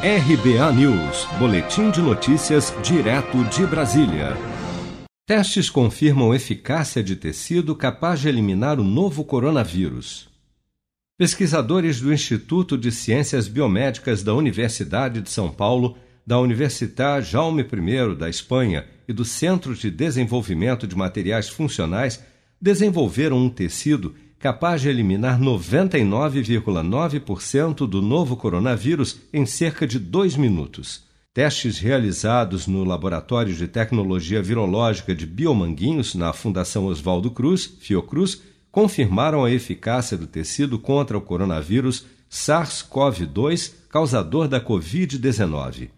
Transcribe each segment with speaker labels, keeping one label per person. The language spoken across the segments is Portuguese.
Speaker 1: RBA News, Boletim de Notícias, direto de Brasília. Testes confirmam eficácia de tecido capaz de eliminar o novo coronavírus. Pesquisadores do Instituto de Ciências Biomédicas da Universidade de São Paulo, da Universidade Jaume I da Espanha e do Centro de Desenvolvimento de Materiais Funcionais desenvolveram um tecido capaz de eliminar 99,9% do novo coronavírus em cerca de dois minutos. Testes realizados no Laboratório de Tecnologia Virológica de Biomanguinhos, na Fundação Oswaldo Cruz, Fiocruz, confirmaram a eficácia do tecido contra o coronavírus SARS-CoV-2, causador da Covid-19.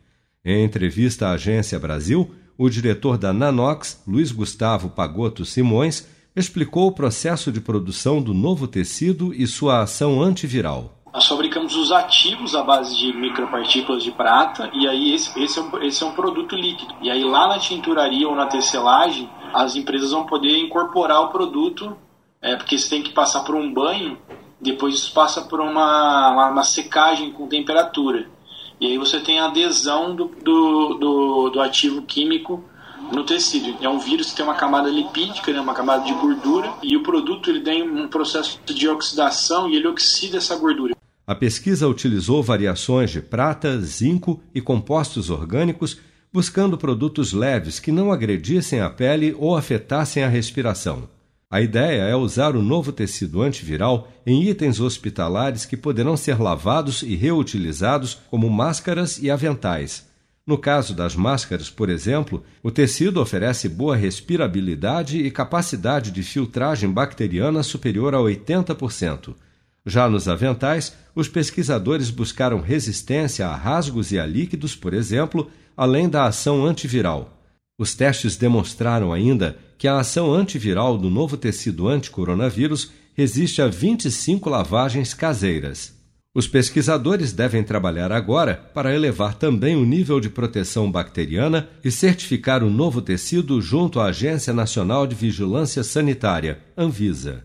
Speaker 1: Em entrevista à Agência Brasil, o diretor da Nanox, Luiz Gustavo Pagotto Simões, explicou o processo de produção do novo tecido e sua ação antiviral.
Speaker 2: Nós fabricamos os ativos à base de micropartículas de prata e aí esse, esse, é, um, esse é um produto líquido. E aí lá na tinturaria ou na tecelagem, as empresas vão poder incorporar o produto, é, porque você tem que passar por um banho, depois isso passa por uma, uma, uma secagem com temperatura. E aí você tem a adesão do, do, do, do ativo químico no tecido. É um vírus que tem uma camada lipídica, né, uma camada de gordura, e o produto ele tem um processo de oxidação e ele oxida essa gordura.
Speaker 1: A pesquisa utilizou variações de prata, zinco e compostos orgânicos, buscando produtos leves que não agredissem a pele ou afetassem a respiração. A ideia é usar o novo tecido antiviral em itens hospitalares que poderão ser lavados e reutilizados como máscaras e aventais no caso das máscaras, por exemplo, o tecido oferece boa respirabilidade e capacidade de filtragem bacteriana superior a 80%. Já nos aventais, os pesquisadores buscaram resistência a rasgos e a líquidos, por exemplo, além da ação antiviral. Os testes demonstraram ainda que a ação antiviral do novo tecido anticoronavírus resiste a 25 lavagens caseiras. Os pesquisadores devem trabalhar agora para elevar também o nível de proteção bacteriana e certificar o novo tecido junto à Agência Nacional de Vigilância Sanitária, Anvisa.